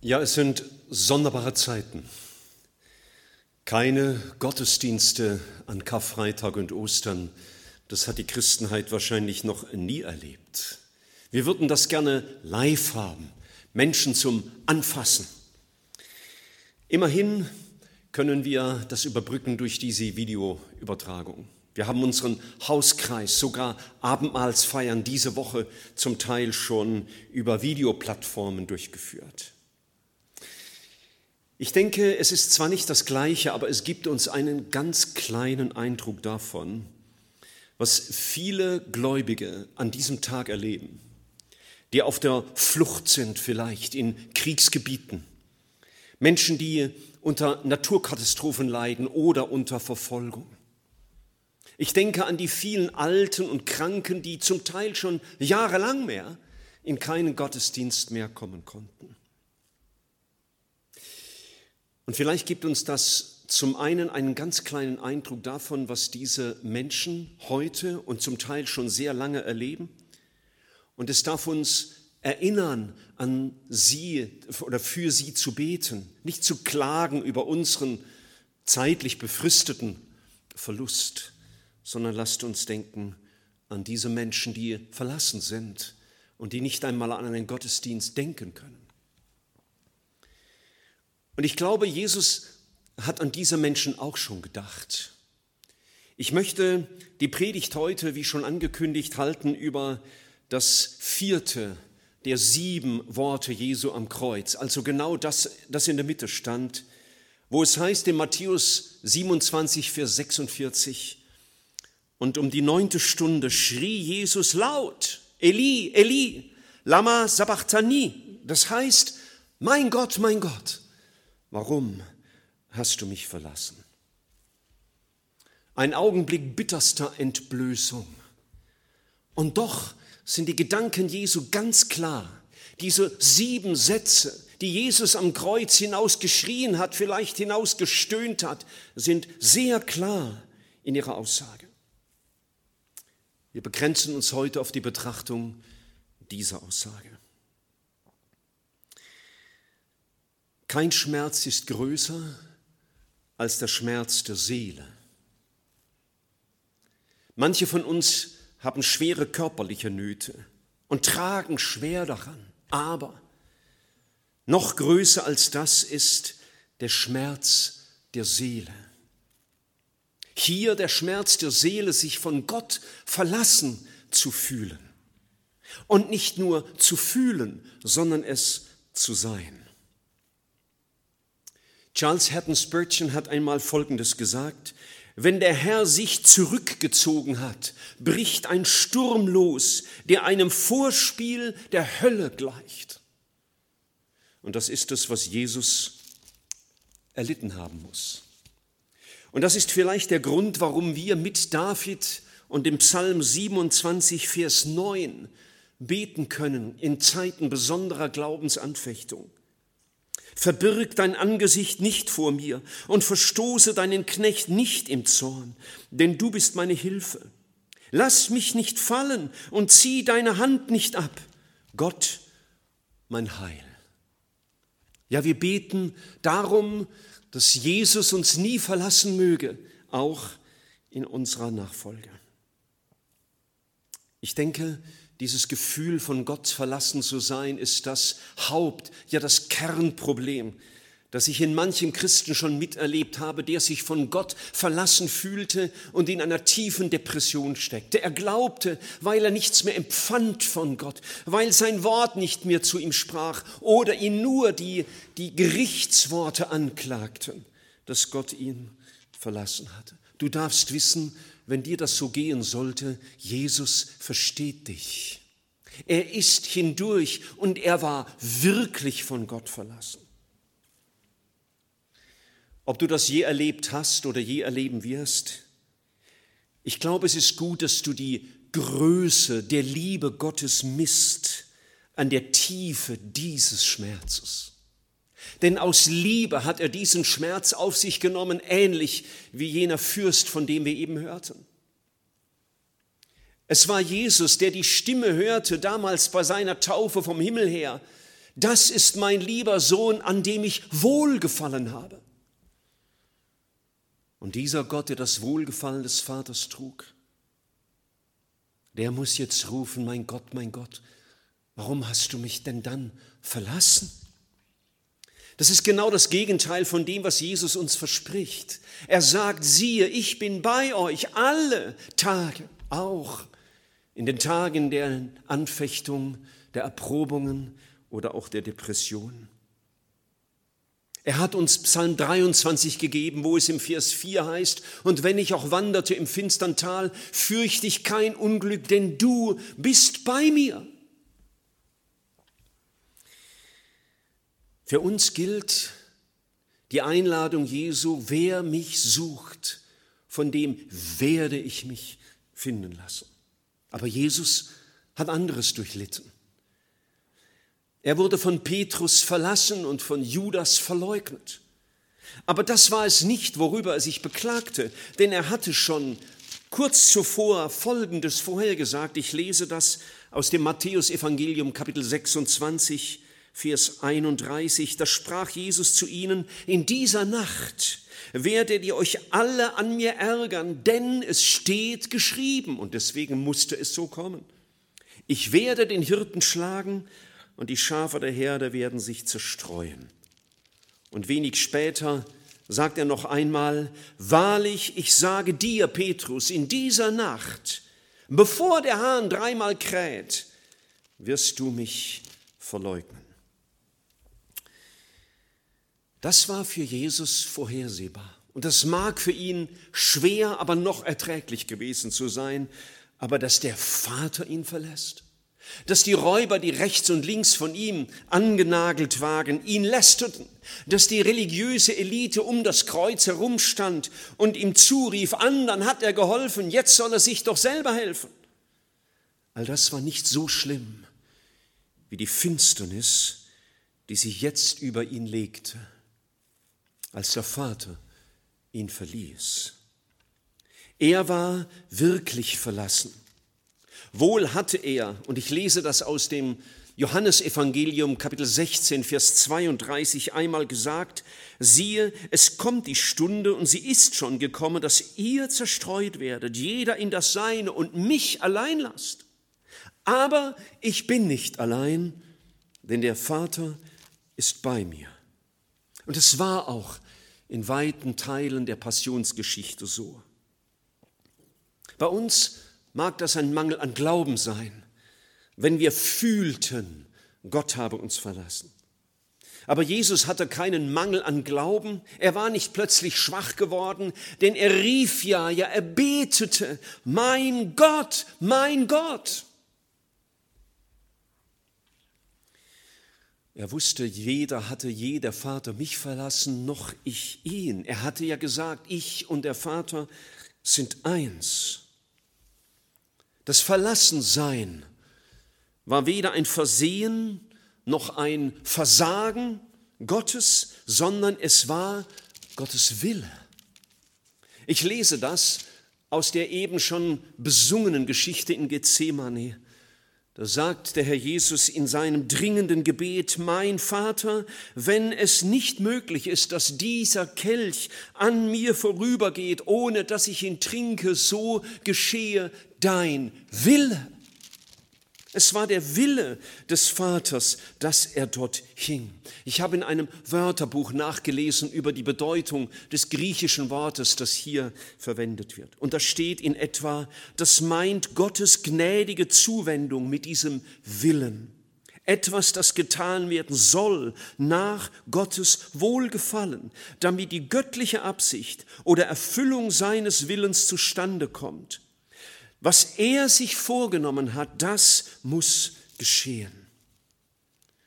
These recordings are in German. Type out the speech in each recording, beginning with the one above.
Ja, es sind sonderbare Zeiten. Keine Gottesdienste an Karfreitag und Ostern, das hat die Christenheit wahrscheinlich noch nie erlebt. Wir würden das gerne live haben, Menschen zum Anfassen. Immerhin können wir das überbrücken durch diese Videoübertragung. Wir haben unseren Hauskreis, sogar Abendmahlsfeiern diese Woche zum Teil schon über Videoplattformen durchgeführt. Ich denke, es ist zwar nicht das Gleiche, aber es gibt uns einen ganz kleinen Eindruck davon, was viele Gläubige an diesem Tag erleben, die auf der Flucht sind vielleicht in Kriegsgebieten, Menschen, die unter Naturkatastrophen leiden oder unter Verfolgung. Ich denke an die vielen Alten und Kranken, die zum Teil schon jahrelang mehr in keinen Gottesdienst mehr kommen konnten. Und vielleicht gibt uns das zum einen einen ganz kleinen Eindruck davon, was diese Menschen heute und zum Teil schon sehr lange erleben. Und es darf uns erinnern, an sie oder für sie zu beten, nicht zu klagen über unseren zeitlich befristeten Verlust, sondern lasst uns denken an diese Menschen, die verlassen sind und die nicht einmal an einen Gottesdienst denken können. Und ich glaube, Jesus hat an diese Menschen auch schon gedacht. Ich möchte die Predigt heute, wie schon angekündigt, halten über das vierte der sieben Worte Jesu am Kreuz, also genau das, das in der Mitte stand, wo es heißt in Matthäus 27, Vers 46, und um die neunte Stunde schrie Jesus laut, Eli, Eli, lama sabachthani, das heißt, mein Gott, mein Gott, Warum hast du mich verlassen? Ein Augenblick bitterster Entblößung. Und doch sind die Gedanken Jesu ganz klar. Diese sieben Sätze, die Jesus am Kreuz hinausgeschrien hat, vielleicht hinausgestöhnt hat, sind sehr klar in ihrer Aussage. Wir begrenzen uns heute auf die Betrachtung dieser Aussage. Kein Schmerz ist größer als der Schmerz der Seele. Manche von uns haben schwere körperliche Nöte und tragen schwer daran, aber noch größer als das ist der Schmerz der Seele. Hier der Schmerz der Seele, sich von Gott verlassen zu fühlen. Und nicht nur zu fühlen, sondern es zu sein. Charles Hatton Spurgeon hat einmal Folgendes gesagt. Wenn der Herr sich zurückgezogen hat, bricht ein Sturm los, der einem Vorspiel der Hölle gleicht. Und das ist es, was Jesus erlitten haben muss. Und das ist vielleicht der Grund, warum wir mit David und dem Psalm 27, Vers 9 beten können in Zeiten besonderer Glaubensanfechtung. Verbirg dein Angesicht nicht vor mir und verstoße deinen Knecht nicht im Zorn, denn du bist meine Hilfe. Lass mich nicht fallen und zieh deine Hand nicht ab. Gott, mein Heil. Ja, wir beten darum, dass Jesus uns nie verlassen möge, auch in unserer Nachfolge. Ich denke, dieses Gefühl von Gott verlassen zu sein, ist das Haupt, ja das Kernproblem, das ich in manchem Christen schon miterlebt habe, der sich von Gott verlassen fühlte und in einer tiefen Depression steckte. Er glaubte, weil er nichts mehr empfand von Gott, weil sein Wort nicht mehr zu ihm sprach oder ihn nur die, die Gerichtsworte anklagten, dass Gott ihn verlassen hatte. Du darfst wissen, wenn dir das so gehen sollte, Jesus versteht dich. Er ist hindurch und er war wirklich von Gott verlassen. Ob du das je erlebt hast oder je erleben wirst, ich glaube, es ist gut, dass du die Größe der Liebe Gottes misst an der Tiefe dieses Schmerzes. Denn aus Liebe hat er diesen Schmerz auf sich genommen, ähnlich wie jener Fürst, von dem wir eben hörten. Es war Jesus, der die Stimme hörte, damals bei seiner Taufe vom Himmel her, Das ist mein lieber Sohn, an dem ich Wohlgefallen habe. Und dieser Gott, der das Wohlgefallen des Vaters trug, der muss jetzt rufen, mein Gott, mein Gott, warum hast du mich denn dann verlassen? Das ist genau das Gegenteil von dem, was Jesus uns verspricht. Er sagt, siehe, ich bin bei euch alle Tage, auch in den Tagen der Anfechtung, der Erprobungen oder auch der Depression. Er hat uns Psalm 23 gegeben, wo es im Vers 4 heißt, und wenn ich auch wanderte im finstern Tal, fürchte ich kein Unglück, denn du bist bei mir. Für uns gilt die Einladung Jesu, wer mich sucht, von dem werde ich mich finden lassen. Aber Jesus hat anderes durchlitten. Er wurde von Petrus verlassen und von Judas verleugnet. Aber das war es nicht, worüber er sich beklagte, denn er hatte schon kurz zuvor Folgendes vorhergesagt. Ich lese das aus dem Matthäusevangelium Kapitel 26, Vers 31. Da sprach Jesus zu ihnen, in dieser Nacht werdet ihr euch alle an mir ärgern, denn es steht geschrieben und deswegen musste es so kommen. Ich werde den Hirten schlagen und die Schafe der Herde werden sich zerstreuen. Und wenig später sagt er noch einmal, wahrlich, ich sage dir, Petrus, in dieser Nacht, bevor der Hahn dreimal kräht, wirst du mich verleugnen. Das war für Jesus vorhersehbar. Und das mag für ihn schwer, aber noch erträglich gewesen zu sein, aber dass der Vater ihn verlässt, dass die Räuber, die rechts und links von ihm angenagelt waren, ihn lästerten, dass die religiöse Elite um das Kreuz herumstand und ihm zurief, anderen hat er geholfen, jetzt soll er sich doch selber helfen. All das war nicht so schlimm wie die Finsternis, die sich jetzt über ihn legte, als der Vater ihn verließ. Er war wirklich verlassen. Wohl hatte er, und ich lese das aus dem Johannesevangelium Kapitel 16, Vers 32 einmal gesagt, siehe, es kommt die Stunde und sie ist schon gekommen, dass ihr zerstreut werdet, jeder in das Seine und mich allein lasst. Aber ich bin nicht allein, denn der Vater ist bei mir. Und es war auch in weiten Teilen der Passionsgeschichte so. Bei uns mag das ein Mangel an Glauben sein, wenn wir fühlten, Gott habe uns verlassen. Aber Jesus hatte keinen Mangel an Glauben, er war nicht plötzlich schwach geworden, denn er rief ja, ja, er betete, mein Gott, mein Gott. Er wusste, weder hatte je der Vater mich verlassen, noch ich ihn. Er hatte ja gesagt, ich und der Vater sind eins. Das Verlassensein war weder ein Versehen noch ein Versagen Gottes, sondern es war Gottes Wille. Ich lese das aus der eben schon besungenen Geschichte in Gethsemane. Da sagt der Herr Jesus in seinem dringenden Gebet, mein Vater, wenn es nicht möglich ist, dass dieser Kelch an mir vorübergeht, ohne dass ich ihn trinke, so geschehe dein Wille. Es war der Wille des Vaters, dass er dort hing. Ich habe in einem Wörterbuch nachgelesen über die Bedeutung des griechischen Wortes, das hier verwendet wird. Und da steht in etwa, das meint Gottes gnädige Zuwendung mit diesem Willen. Etwas, das getan werden soll nach Gottes Wohlgefallen, damit die göttliche Absicht oder Erfüllung seines Willens zustande kommt. Was er sich vorgenommen hat, das muss geschehen.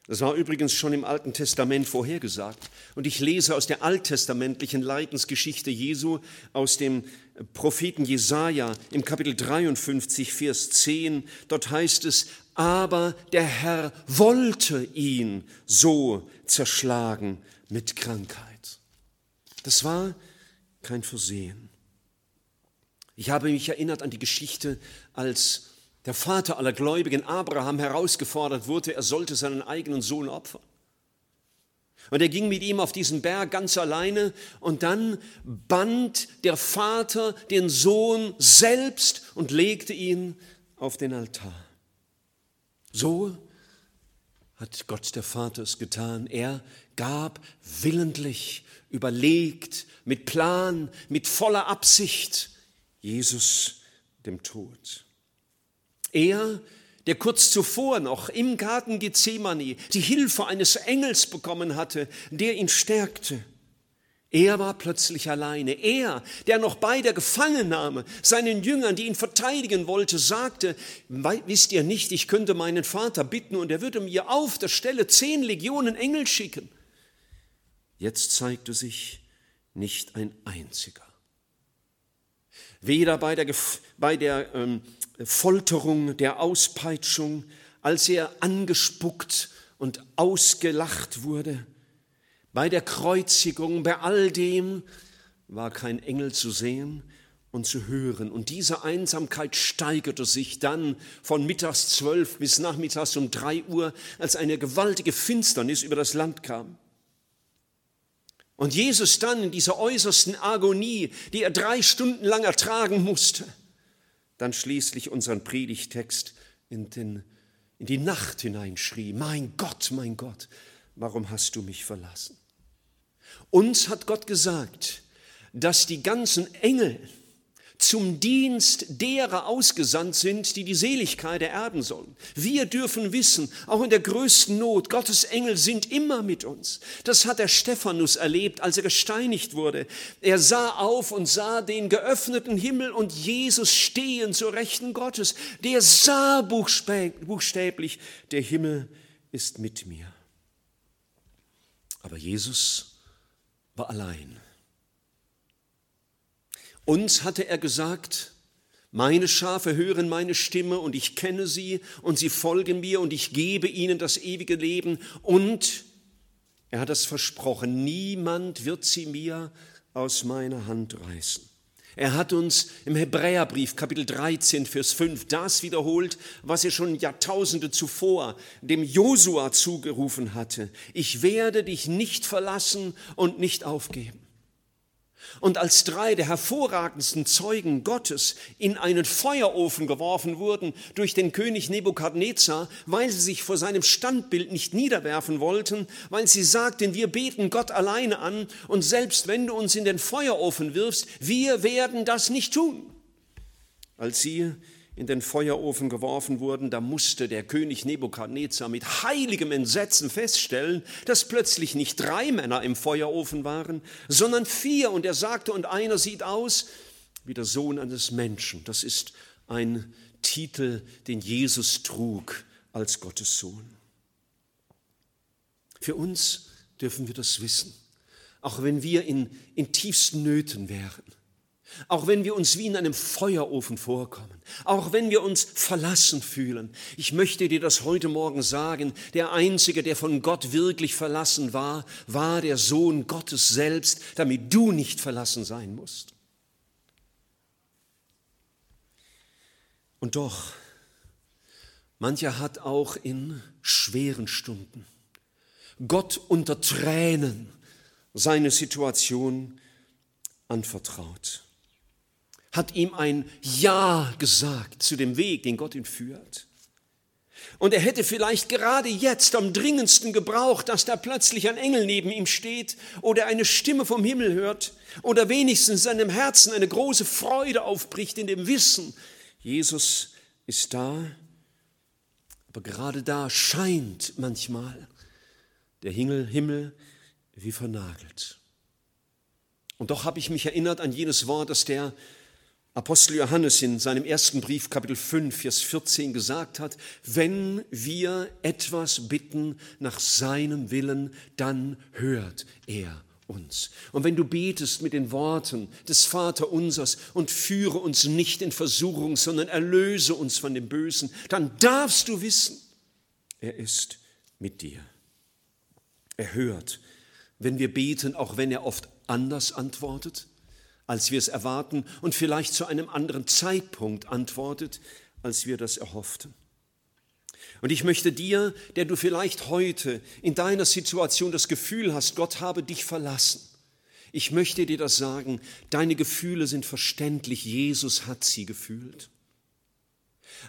Das war übrigens schon im Alten Testament vorhergesagt. Und ich lese aus der alttestamentlichen Leidensgeschichte Jesu, aus dem Propheten Jesaja im Kapitel 53, Vers 10. Dort heißt es, aber der Herr wollte ihn so zerschlagen mit Krankheit. Das war kein Versehen. Ich habe mich erinnert an die Geschichte, als der Vater aller Gläubigen Abraham herausgefordert wurde, er sollte seinen eigenen Sohn opfern. Und er ging mit ihm auf diesen Berg ganz alleine und dann band der Vater den Sohn selbst und legte ihn auf den Altar. So hat Gott der Vater es getan. Er gab willentlich, überlegt, mit Plan, mit voller Absicht Jesus dem Tod. Er der kurz zuvor noch im Garten Gethsemane die Hilfe eines Engels bekommen hatte, der ihn stärkte. Er war plötzlich alleine. Er, der noch bei der Gefangennahme seinen Jüngern, die ihn verteidigen wollte, sagte, wisst ihr nicht, ich könnte meinen Vater bitten und er würde mir auf der Stelle zehn Legionen Engel schicken. Jetzt zeigte sich nicht ein einziger. Weder bei der, bei der ähm, Folterung, der Auspeitschung, als er angespuckt und ausgelacht wurde. Bei der Kreuzigung, bei all dem war kein Engel zu sehen und zu hören. Und diese Einsamkeit steigerte sich dann von mittags zwölf bis nachmittags um drei Uhr, als eine gewaltige Finsternis über das Land kam. Und Jesus dann in dieser äußersten Agonie, die er drei Stunden lang ertragen musste, dann schließlich unseren Predigtext in, den, in die Nacht hineinschrie, mein Gott, mein Gott, warum hast du mich verlassen? Uns hat Gott gesagt, dass die ganzen Engel, zum Dienst derer ausgesandt sind, die die Seligkeit ererben sollen. Wir dürfen wissen, auch in der größten Not, Gottes Engel sind immer mit uns. Das hat der Stephanus erlebt, als er gesteinigt wurde. Er sah auf und sah den geöffneten Himmel und Jesus stehen zur Rechten Gottes. Der sah buchstäblich, der Himmel ist mit mir. Aber Jesus war allein. Uns hatte er gesagt, meine Schafe hören meine Stimme und ich kenne sie und sie folgen mir und ich gebe ihnen das ewige Leben und er hat es versprochen, niemand wird sie mir aus meiner Hand reißen. Er hat uns im Hebräerbrief Kapitel 13, Vers 5 das wiederholt, was er schon Jahrtausende zuvor dem Josua zugerufen hatte. Ich werde dich nicht verlassen und nicht aufgeben. Und als drei der hervorragendsten Zeugen Gottes in einen Feuerofen geworfen wurden durch den König Nebukadnezar, weil sie sich vor seinem Standbild nicht niederwerfen wollten, weil sie sagten, wir beten Gott alleine an und selbst wenn du uns in den Feuerofen wirfst, wir werden das nicht tun. Als sie in den Feuerofen geworfen wurden, da musste der König Nebukadnezar mit heiligem Entsetzen feststellen, dass plötzlich nicht drei Männer im Feuerofen waren, sondern vier. Und er sagte, und einer sieht aus wie der Sohn eines Menschen. Das ist ein Titel, den Jesus trug als Gottes Sohn. Für uns dürfen wir das wissen, auch wenn wir in, in tiefsten Nöten wären auch wenn wir uns wie in einem Feuerofen vorkommen, auch wenn wir uns verlassen fühlen. Ich möchte dir das heute Morgen sagen, der Einzige, der von Gott wirklich verlassen war, war der Sohn Gottes selbst, damit du nicht verlassen sein musst. Und doch, mancher hat auch in schweren Stunden Gott unter Tränen seine Situation anvertraut hat ihm ein Ja gesagt zu dem Weg, den Gott ihn führt. Und er hätte vielleicht gerade jetzt am dringendsten gebraucht, dass da plötzlich ein Engel neben ihm steht oder eine Stimme vom Himmel hört oder wenigstens seinem Herzen eine große Freude aufbricht in dem Wissen, Jesus ist da. Aber gerade da scheint manchmal der Himmel wie vernagelt. Und doch habe ich mich erinnert an jenes Wort, das der Apostel Johannes in seinem ersten Brief, Kapitel 5, Vers 14 gesagt hat, wenn wir etwas bitten nach seinem Willen, dann hört er uns. Und wenn du betest mit den Worten des Vaterunsers und führe uns nicht in Versuchung, sondern erlöse uns von dem Bösen, dann darfst du wissen, er ist mit dir. Er hört, wenn wir beten, auch wenn er oft anders antwortet als wir es erwarten und vielleicht zu einem anderen Zeitpunkt antwortet, als wir das erhofften. Und ich möchte dir, der du vielleicht heute in deiner Situation das Gefühl hast, Gott habe dich verlassen, ich möchte dir das sagen, deine Gefühle sind verständlich, Jesus hat sie gefühlt.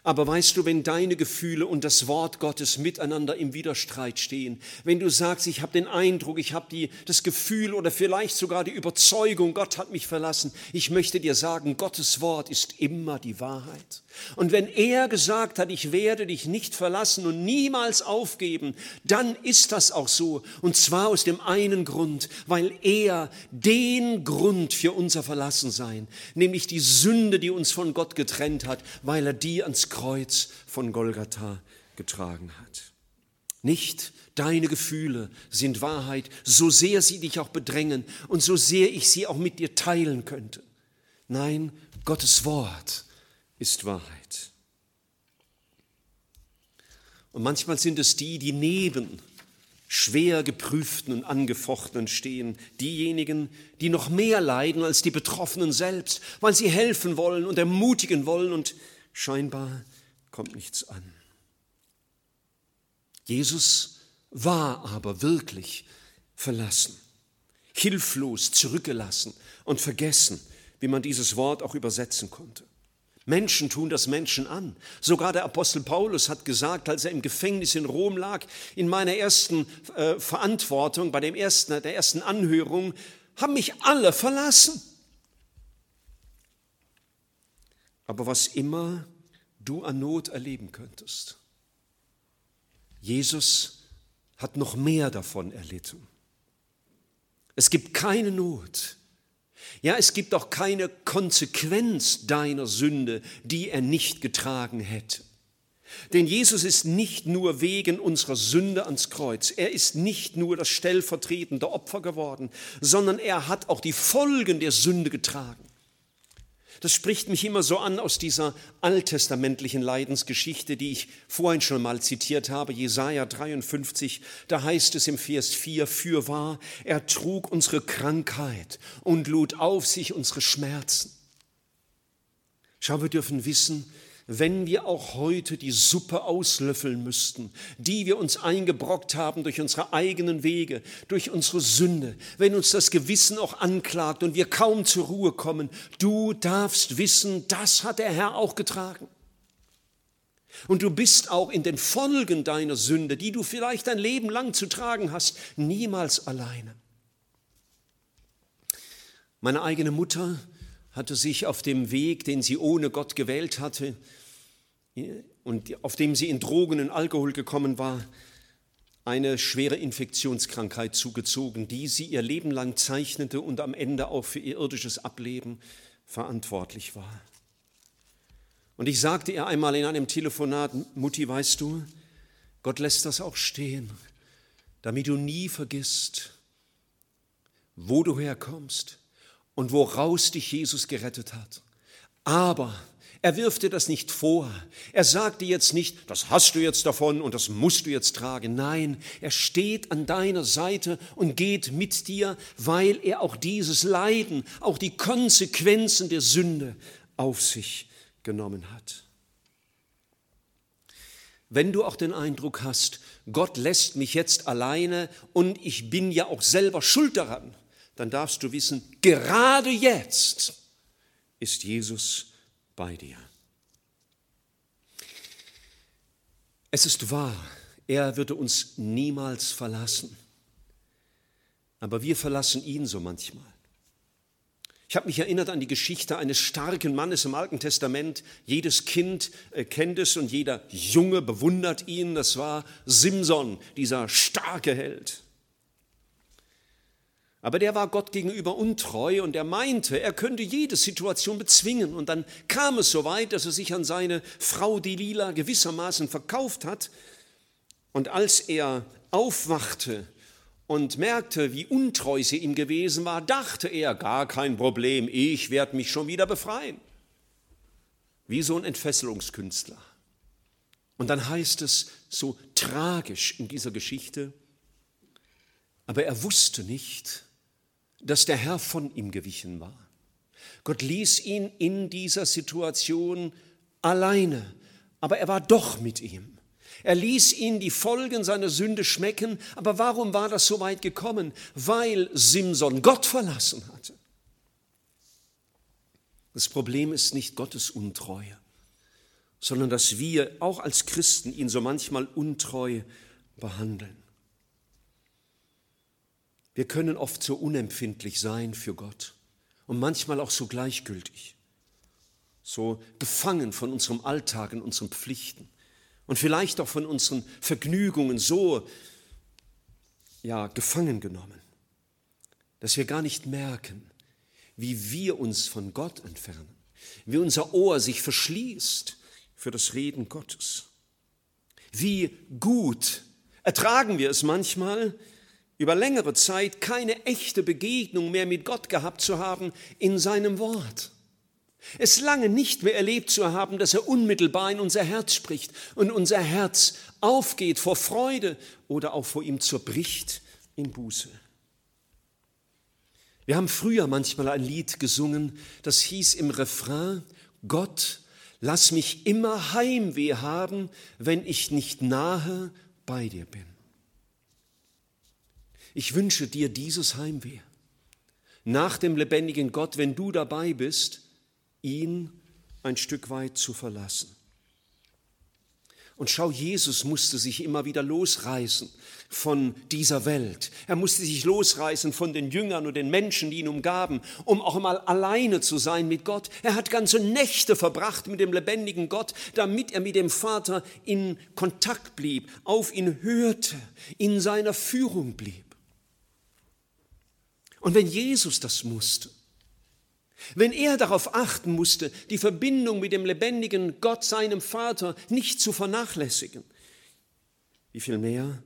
Aber weißt du, wenn deine Gefühle und das Wort Gottes miteinander im Widerstreit stehen, wenn du sagst, ich habe den Eindruck, ich habe das Gefühl oder vielleicht sogar die Überzeugung, Gott hat mich verlassen, ich möchte dir sagen, Gottes Wort ist immer die Wahrheit. Und wenn er gesagt hat, ich werde dich nicht verlassen und niemals aufgeben, dann ist das auch so. Und zwar aus dem einen Grund, weil er den Grund für unser Verlassensein, nämlich die Sünde, die uns von Gott getrennt hat, weil er die ans Kreuz von Golgatha getragen hat. Nicht deine Gefühle sind Wahrheit, so sehr sie dich auch bedrängen und so sehr ich sie auch mit dir teilen könnte. Nein, Gottes Wort ist Wahrheit. Und manchmal sind es die, die neben schwer geprüften und angefochtenen stehen, diejenigen, die noch mehr leiden als die Betroffenen selbst, weil sie helfen wollen und ermutigen wollen und scheinbar kommt nichts an. Jesus war aber wirklich verlassen, hilflos zurückgelassen und vergessen, wie man dieses Wort auch übersetzen konnte. Menschen tun das Menschen an. Sogar der Apostel Paulus hat gesagt, als er im Gefängnis in Rom lag, in meiner ersten äh, Verantwortung, bei dem ersten, der ersten Anhörung, haben mich alle verlassen. Aber was immer du an Not erleben könntest, Jesus hat noch mehr davon erlitten. Es gibt keine Not, ja, es gibt auch keine Konsequenz deiner Sünde, die er nicht getragen hätte. Denn Jesus ist nicht nur wegen unserer Sünde ans Kreuz, er ist nicht nur das stellvertretende Opfer geworden, sondern er hat auch die Folgen der Sünde getragen. Das spricht mich immer so an aus dieser alttestamentlichen Leidensgeschichte, die ich vorhin schon mal zitiert habe, Jesaja 53. Da heißt es im Vers 4, fürwahr, er trug unsere Krankheit und lud auf sich unsere Schmerzen. Schau, wir dürfen wissen, wenn wir auch heute die Suppe auslöffeln müssten, die wir uns eingebrockt haben durch unsere eigenen Wege, durch unsere Sünde, wenn uns das Gewissen auch anklagt und wir kaum zur Ruhe kommen, du darfst wissen, das hat der Herr auch getragen. Und du bist auch in den Folgen deiner Sünde, die du vielleicht dein Leben lang zu tragen hast, niemals alleine. Meine eigene Mutter hatte sich auf dem Weg, den sie ohne Gott gewählt hatte und auf dem sie in Drogen und Alkohol gekommen war, eine schwere Infektionskrankheit zugezogen, die sie ihr Leben lang zeichnete und am Ende auch für ihr irdisches Ableben verantwortlich war. Und ich sagte ihr einmal in einem Telefonat, Mutti, weißt du, Gott lässt das auch stehen, damit du nie vergisst, wo du herkommst, und woraus dich Jesus gerettet hat. Aber er wirft dir das nicht vor. Er sagt dir jetzt nicht, das hast du jetzt davon und das musst du jetzt tragen. Nein, er steht an deiner Seite und geht mit dir, weil er auch dieses Leiden, auch die Konsequenzen der Sünde auf sich genommen hat. Wenn du auch den Eindruck hast, Gott lässt mich jetzt alleine und ich bin ja auch selber schuld daran, dann darfst du wissen, gerade jetzt ist Jesus bei dir. Es ist wahr, er würde uns niemals verlassen, aber wir verlassen ihn so manchmal. Ich habe mich erinnert an die Geschichte eines starken Mannes im Alten Testament. Jedes Kind äh, kennt es und jeder Junge bewundert ihn. Das war Simson, dieser starke Held. Aber der war Gott gegenüber untreu und er meinte, er könnte jede Situation bezwingen. Und dann kam es so weit, dass er sich an seine Frau Delila gewissermaßen verkauft hat. Und als er aufwachte und merkte, wie untreu sie ihm gewesen war, dachte er, gar kein Problem, ich werde mich schon wieder befreien. Wie so ein Entfesselungskünstler. Und dann heißt es so tragisch in dieser Geschichte, aber er wusste nicht, dass der Herr von ihm gewichen war. Gott ließ ihn in dieser Situation alleine, aber er war doch mit ihm. Er ließ ihn die Folgen seiner Sünde schmecken. Aber warum war das so weit gekommen? Weil Simson Gott verlassen hatte. Das Problem ist nicht Gottes Untreue, sondern dass wir auch als Christen ihn so manchmal untreu behandeln. Wir können oft so unempfindlich sein für Gott und manchmal auch so gleichgültig, so gefangen von unserem Alltag und unseren Pflichten und vielleicht auch von unseren Vergnügungen so ja gefangen genommen, dass wir gar nicht merken, wie wir uns von Gott entfernen, wie unser Ohr sich verschließt für das Reden Gottes. Wie gut ertragen wir es manchmal, über längere Zeit keine echte Begegnung mehr mit Gott gehabt zu haben in seinem Wort. Es lange nicht mehr erlebt zu haben, dass er unmittelbar in unser Herz spricht und unser Herz aufgeht vor Freude oder auch vor ihm zerbricht in Buße. Wir haben früher manchmal ein Lied gesungen, das hieß im Refrain, Gott, lass mich immer Heimweh haben, wenn ich nicht nahe bei dir bin. Ich wünsche dir dieses Heimweh. Nach dem lebendigen Gott, wenn du dabei bist, ihn ein Stück weit zu verlassen. Und schau, Jesus musste sich immer wieder losreißen von dieser Welt. Er musste sich losreißen von den Jüngern und den Menschen, die ihn umgaben, um auch mal alleine zu sein mit Gott. Er hat ganze Nächte verbracht mit dem lebendigen Gott, damit er mit dem Vater in Kontakt blieb, auf ihn hörte, in seiner Führung blieb. Und wenn Jesus das musste, wenn er darauf achten musste, die Verbindung mit dem lebendigen Gott, seinem Vater, nicht zu vernachlässigen, wie viel mehr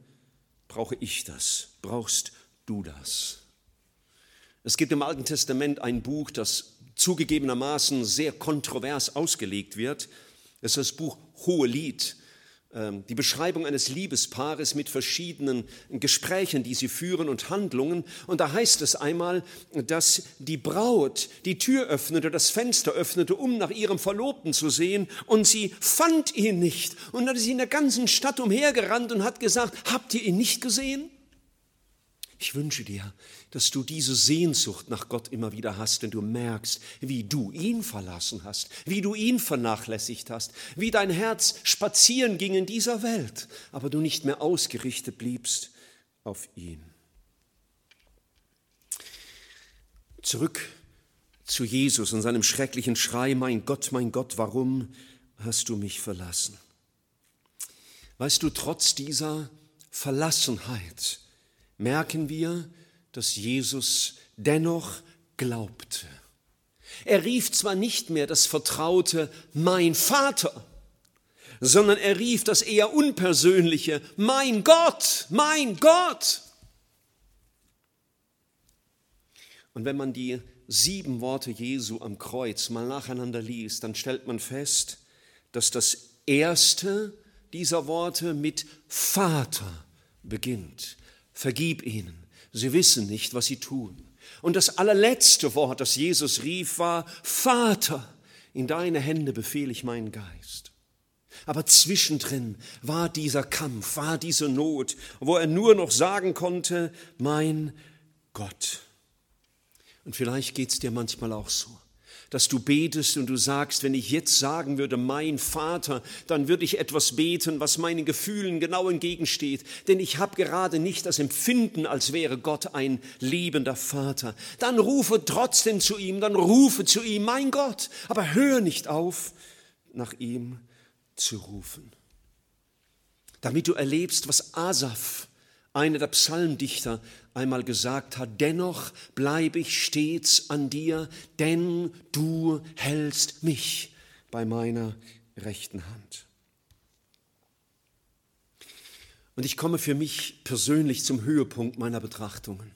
brauche ich das? Brauchst du das? Es gibt im Alten Testament ein Buch, das zugegebenermaßen sehr kontrovers ausgelegt wird. Es ist das Buch Hohelied. Ähm, die Beschreibung eines Liebespaares mit verschiedenen Gesprächen, die sie führen und Handlungen. Und da heißt es einmal, dass die Braut die Tür öffnete, das Fenster öffnete, um nach ihrem Verlobten zu sehen, und sie fand ihn nicht. Und dann ist sie in der ganzen Stadt umhergerannt und hat gesagt, habt ihr ihn nicht gesehen? Ich wünsche dir, dass du diese Sehnsucht nach Gott immer wieder hast, wenn du merkst, wie du ihn verlassen hast, wie du ihn vernachlässigt hast, wie dein Herz spazieren ging in dieser Welt, aber du nicht mehr ausgerichtet bliebst auf ihn. Zurück zu Jesus und seinem schrecklichen Schrei, mein Gott, mein Gott, warum hast du mich verlassen? Weißt du, trotz dieser Verlassenheit, merken wir, dass Jesus dennoch glaubte. Er rief zwar nicht mehr das vertraute Mein Vater, sondern er rief das eher unpersönliche Mein Gott, mein Gott. Und wenn man die sieben Worte Jesu am Kreuz mal nacheinander liest, dann stellt man fest, dass das erste dieser Worte mit Vater beginnt. Vergib ihnen, sie wissen nicht, was sie tun. Und das allerletzte Wort, das Jesus rief, war, Vater, in deine Hände befehle ich meinen Geist. Aber zwischendrin war dieser Kampf, war diese Not, wo er nur noch sagen konnte, mein Gott. Und vielleicht geht es dir manchmal auch so dass du betest und du sagst, wenn ich jetzt sagen würde, mein Vater, dann würde ich etwas beten, was meinen Gefühlen genau entgegensteht. Denn ich habe gerade nicht das Empfinden, als wäre Gott ein liebender Vater. Dann rufe trotzdem zu ihm, dann rufe zu ihm, mein Gott, aber hör nicht auf, nach ihm zu rufen. Damit du erlebst, was Asaf, einer der Psalmdichter, einmal gesagt hat, dennoch bleibe ich stets an dir, denn du hältst mich bei meiner rechten Hand. Und ich komme für mich persönlich zum Höhepunkt meiner Betrachtungen,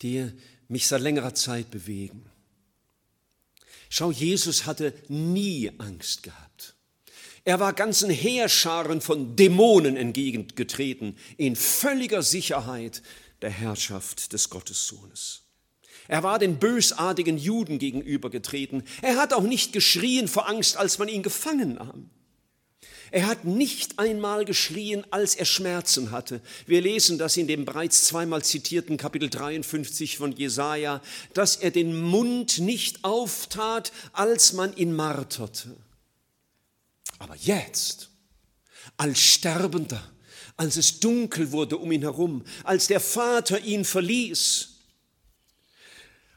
die mich seit längerer Zeit bewegen. Schau, Jesus hatte nie Angst gehabt. Er war ganzen Heerscharen von Dämonen entgegengetreten, in völliger Sicherheit der Herrschaft des Gottessohnes. Er war den bösartigen Juden gegenübergetreten. Er hat auch nicht geschrien vor Angst, als man ihn gefangen nahm. Er hat nicht einmal geschrien, als er Schmerzen hatte. Wir lesen das in dem bereits zweimal zitierten Kapitel 53 von Jesaja, dass er den Mund nicht auftat, als man ihn marterte. Aber jetzt, als Sterbender, als es dunkel wurde um ihn herum, als der Vater ihn verließ,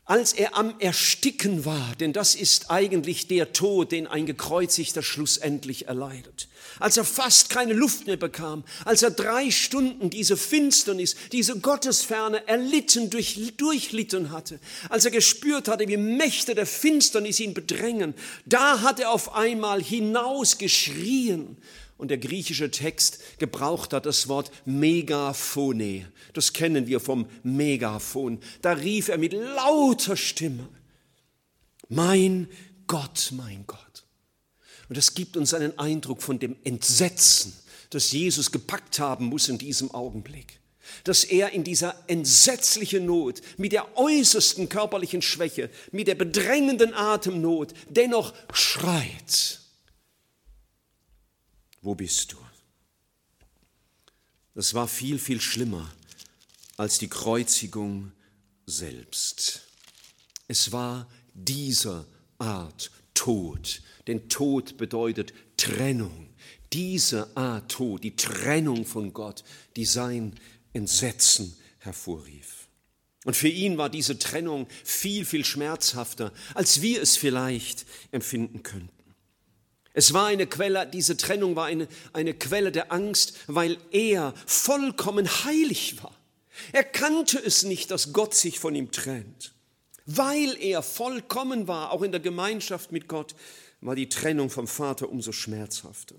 als er am Ersticken war, denn das ist eigentlich der Tod, den ein gekreuzigter schlussendlich erleidet, als er fast keine Luft mehr bekam, als er drei Stunden diese Finsternis, diese Gottesferne erlitten, durch, durchlitten hatte, als er gespürt hatte, wie Mächte der Finsternis ihn bedrängen, da hat er auf einmal hinausgeschrien und der griechische Text gebraucht hat das Wort Megaphone. Das kennen wir vom Megaphon. Da rief er mit lauter Stimme, mein Gott, mein Gott. Und das gibt uns einen Eindruck von dem Entsetzen, das Jesus gepackt haben muss in diesem Augenblick. Dass er in dieser entsetzlichen Not, mit der äußersten körperlichen Schwäche, mit der bedrängenden Atemnot dennoch schreit wo bist du? Das war viel, viel schlimmer als die Kreuzigung selbst. Es war dieser Art Tod, denn Tod bedeutet Trennung. Diese Art Tod, die Trennung von Gott, die sein Entsetzen hervorrief. Und für ihn war diese Trennung viel, viel schmerzhafter, als wir es vielleicht empfinden könnten. Es war eine Quelle, diese Trennung war eine, eine Quelle der Angst, weil er vollkommen heilig war. Er kannte es nicht, dass Gott sich von ihm trennt. Weil er vollkommen war, auch in der Gemeinschaft mit Gott, war die Trennung vom Vater umso schmerzhafter.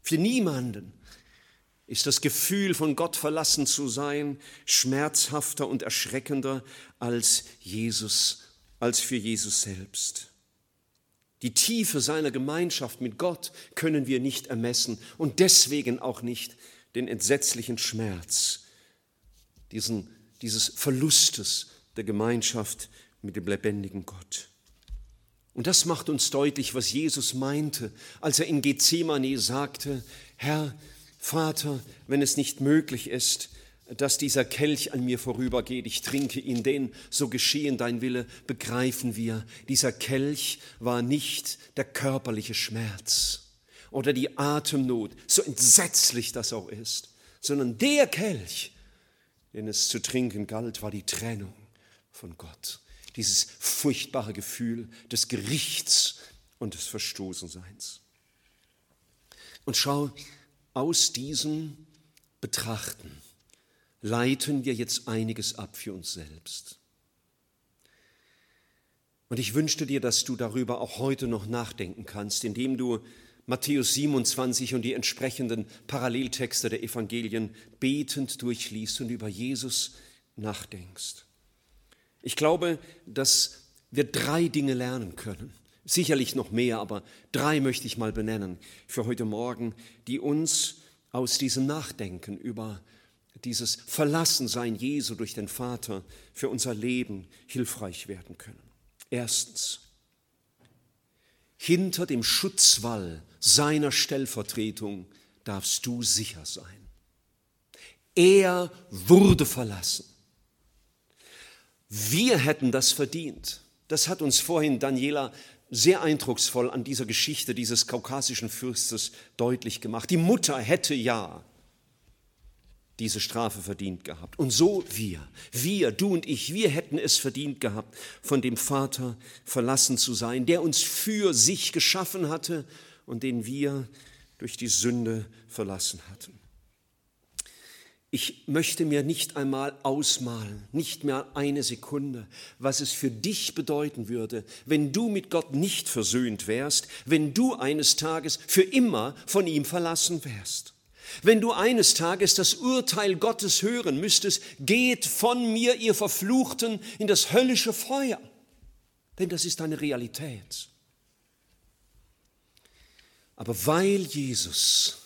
Für niemanden ist das Gefühl, von Gott verlassen zu sein, schmerzhafter und erschreckender als Jesus, als für Jesus selbst. Die Tiefe seiner Gemeinschaft mit Gott können wir nicht ermessen und deswegen auch nicht den entsetzlichen Schmerz diesen, dieses Verlustes der Gemeinschaft mit dem lebendigen Gott. Und das macht uns deutlich, was Jesus meinte, als er in Gethsemane sagte, Herr, Vater, wenn es nicht möglich ist, dass dieser Kelch an mir vorübergeht, ich trinke ihn, denn so geschehen dein Wille, begreifen wir, dieser Kelch war nicht der körperliche Schmerz oder die Atemnot, so entsetzlich das auch ist, sondern der Kelch, den es zu trinken galt, war die Trennung von Gott. Dieses furchtbare Gefühl des Gerichts und des Verstoßenseins. Und schau, aus diesem Betrachten leiten wir jetzt einiges ab für uns selbst. Und ich wünschte dir, dass du darüber auch heute noch nachdenken kannst, indem du Matthäus 27 und die entsprechenden Paralleltexte der Evangelien betend durchliest und über Jesus nachdenkst. Ich glaube, dass wir drei Dinge lernen können. Sicherlich noch mehr, aber drei möchte ich mal benennen für heute Morgen, die uns aus diesem Nachdenken über dieses Verlassensein Jesu durch den Vater für unser Leben hilfreich werden können. Erstens, hinter dem Schutzwall seiner Stellvertretung darfst du sicher sein. Er wurde verlassen. Wir hätten das verdient. Das hat uns vorhin Daniela sehr eindrucksvoll an dieser Geschichte dieses kaukasischen Fürstes deutlich gemacht. Die Mutter hätte ja diese Strafe verdient gehabt. Und so wir, wir, du und ich, wir hätten es verdient gehabt, von dem Vater verlassen zu sein, der uns für sich geschaffen hatte und den wir durch die Sünde verlassen hatten. Ich möchte mir nicht einmal ausmalen, nicht mehr eine Sekunde, was es für dich bedeuten würde, wenn du mit Gott nicht versöhnt wärst, wenn du eines Tages für immer von ihm verlassen wärst. Wenn du eines Tages das Urteil Gottes hören müsstest, geht von mir, ihr Verfluchten, in das höllische Feuer. Denn das ist eine Realität. Aber weil Jesus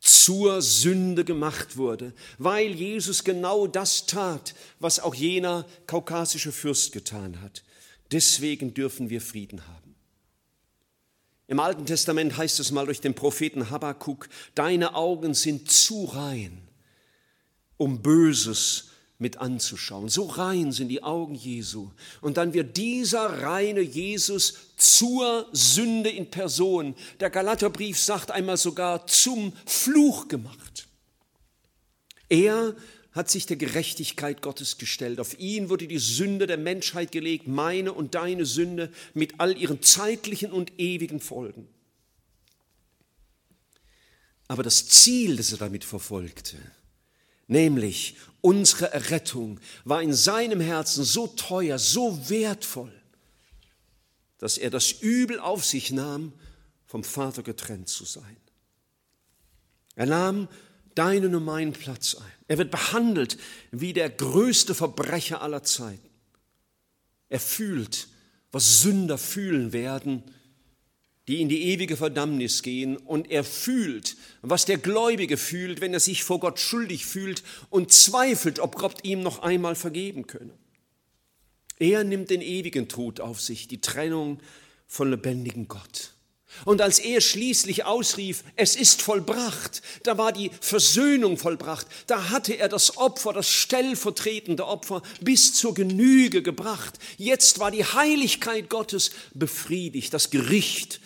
zur Sünde gemacht wurde, weil Jesus genau das tat, was auch jener kaukasische Fürst getan hat, deswegen dürfen wir Frieden haben. Im Alten Testament heißt es mal durch den Propheten Habakkuk, deine Augen sind zu rein, um Böses mit anzuschauen. So rein sind die Augen Jesu. Und dann wird dieser reine Jesus zur Sünde in Person. Der Galaterbrief sagt einmal sogar zum Fluch gemacht. Er hat sich der Gerechtigkeit Gottes gestellt. Auf ihn wurde die Sünde der Menschheit gelegt, meine und deine Sünde mit all ihren zeitlichen und ewigen Folgen. Aber das Ziel, das er damit verfolgte, nämlich unsere Errettung, war in seinem Herzen so teuer, so wertvoll, dass er das Übel auf sich nahm, vom Vater getrennt zu sein. Er nahm deinen und meinen Platz ein. Er wird behandelt wie der größte Verbrecher aller Zeiten. Er fühlt, was Sünder fühlen werden, die in die ewige Verdammnis gehen. Und er fühlt, was der Gläubige fühlt, wenn er sich vor Gott schuldig fühlt und zweifelt, ob Gott ihm noch einmal vergeben könne. Er nimmt den ewigen Tod auf sich, die Trennung von lebendigem Gott. Und als er schließlich ausrief, es ist vollbracht, da war die Versöhnung vollbracht, da hatte er das Opfer, das stellvertretende Opfer bis zur Genüge gebracht. Jetzt war die Heiligkeit Gottes befriedigt, das Gericht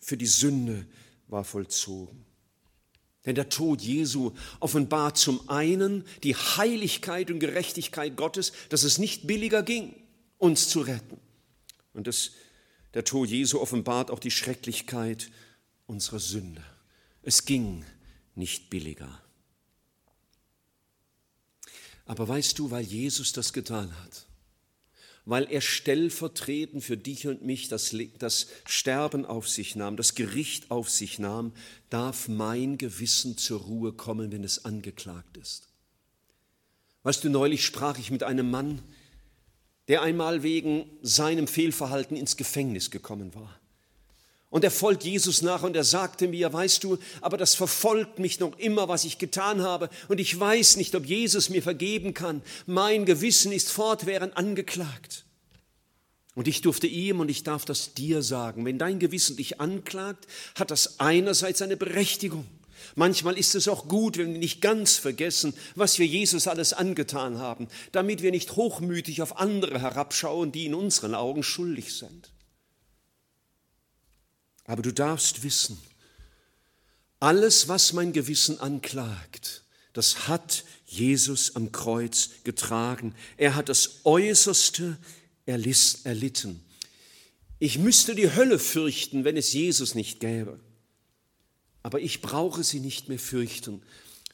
für die Sünde war vollzogen. Denn der Tod Jesu offenbart zum einen die Heiligkeit und Gerechtigkeit Gottes, dass es nicht billiger ging, uns zu retten. Und das, der Tod Jesu offenbart auch die Schrecklichkeit unserer Sünde. Es ging nicht billiger. Aber weißt du, weil Jesus das getan hat, weil er stellvertretend für dich und mich das, das Sterben auf sich nahm, das Gericht auf sich nahm, darf mein Gewissen zur Ruhe kommen, wenn es angeklagt ist. Weißt du, neulich sprach ich mit einem Mann, der einmal wegen seinem Fehlverhalten ins Gefängnis gekommen war. Und er folgt Jesus nach und er sagte mir, weißt du, aber das verfolgt mich noch immer, was ich getan habe. Und ich weiß nicht, ob Jesus mir vergeben kann. Mein Gewissen ist fortwährend angeklagt. Und ich durfte ihm und ich darf das dir sagen, wenn dein Gewissen dich anklagt, hat das einerseits eine Berechtigung. Manchmal ist es auch gut, wenn wir nicht ganz vergessen, was wir Jesus alles angetan haben, damit wir nicht hochmütig auf andere herabschauen, die in unseren Augen schuldig sind. Aber du darfst wissen, alles, was mein Gewissen anklagt, das hat Jesus am Kreuz getragen. Er hat das Äußerste erlitten. Ich müsste die Hölle fürchten, wenn es Jesus nicht gäbe. Aber ich brauche sie nicht mehr fürchten,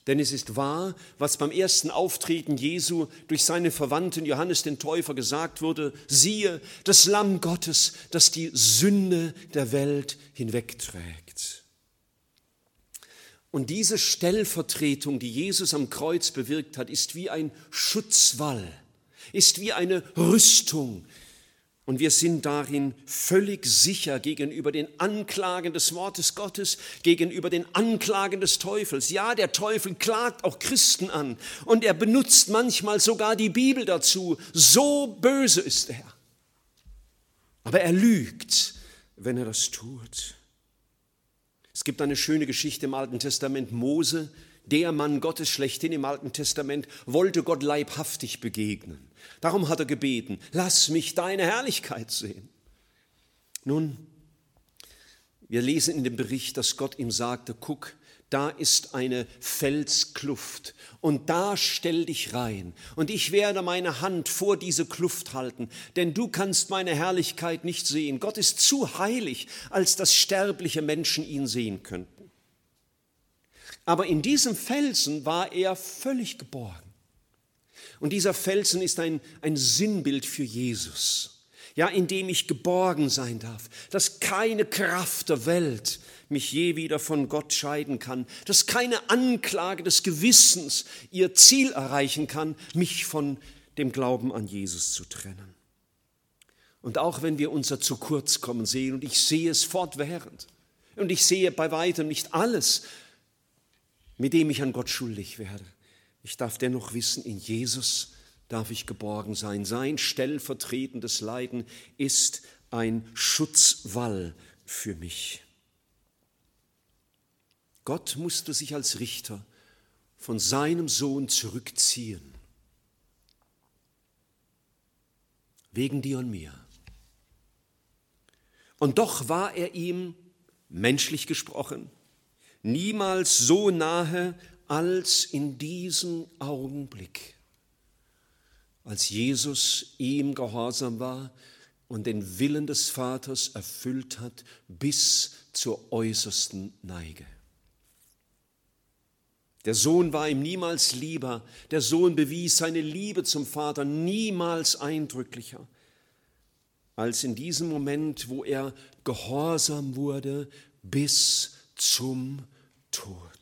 denn es ist wahr, was beim ersten Auftreten Jesu durch seine Verwandten Johannes den Täufer gesagt wurde, siehe, das Lamm Gottes, das die Sünde der Welt hinwegträgt. Und diese Stellvertretung, die Jesus am Kreuz bewirkt hat, ist wie ein Schutzwall, ist wie eine Rüstung, und wir sind darin völlig sicher gegenüber den Anklagen des Wortes Gottes, gegenüber den Anklagen des Teufels. Ja, der Teufel klagt auch Christen an und er benutzt manchmal sogar die Bibel dazu. So böse ist er. Aber er lügt, wenn er das tut. Es gibt eine schöne Geschichte im Alten Testament. Mose, der Mann Gottes schlechthin im Alten Testament, wollte Gott leibhaftig begegnen. Darum hat er gebeten, lass mich deine Herrlichkeit sehen. Nun, wir lesen in dem Bericht, dass Gott ihm sagte, guck, da ist eine Felskluft und da stell dich rein und ich werde meine Hand vor diese Kluft halten, denn du kannst meine Herrlichkeit nicht sehen. Gott ist zu heilig, als dass sterbliche Menschen ihn sehen könnten. Aber in diesem Felsen war er völlig geborgen. Und dieser Felsen ist ein, ein Sinnbild für Jesus, ja, in dem ich geborgen sein darf, dass keine Kraft der Welt mich je wieder von Gott scheiden kann, dass keine Anklage des Gewissens ihr Ziel erreichen kann, mich von dem Glauben an Jesus zu trennen. Und auch wenn wir unser zu kurz kommen sehen, und ich sehe es fortwährend, und ich sehe bei weitem nicht alles, mit dem ich an Gott schuldig werde, ich darf dennoch wissen, in Jesus darf ich geborgen sein. Sein stellvertretendes Leiden ist ein Schutzwall für mich. Gott musste sich als Richter von seinem Sohn zurückziehen. Wegen dir und mir. Und doch war er ihm, menschlich gesprochen, niemals so nahe als in diesem Augenblick, als Jesus ihm gehorsam war und den Willen des Vaters erfüllt hat bis zur äußersten Neige. Der Sohn war ihm niemals lieber, der Sohn bewies seine Liebe zum Vater niemals eindrücklicher als in diesem Moment, wo er gehorsam wurde bis zum Tod.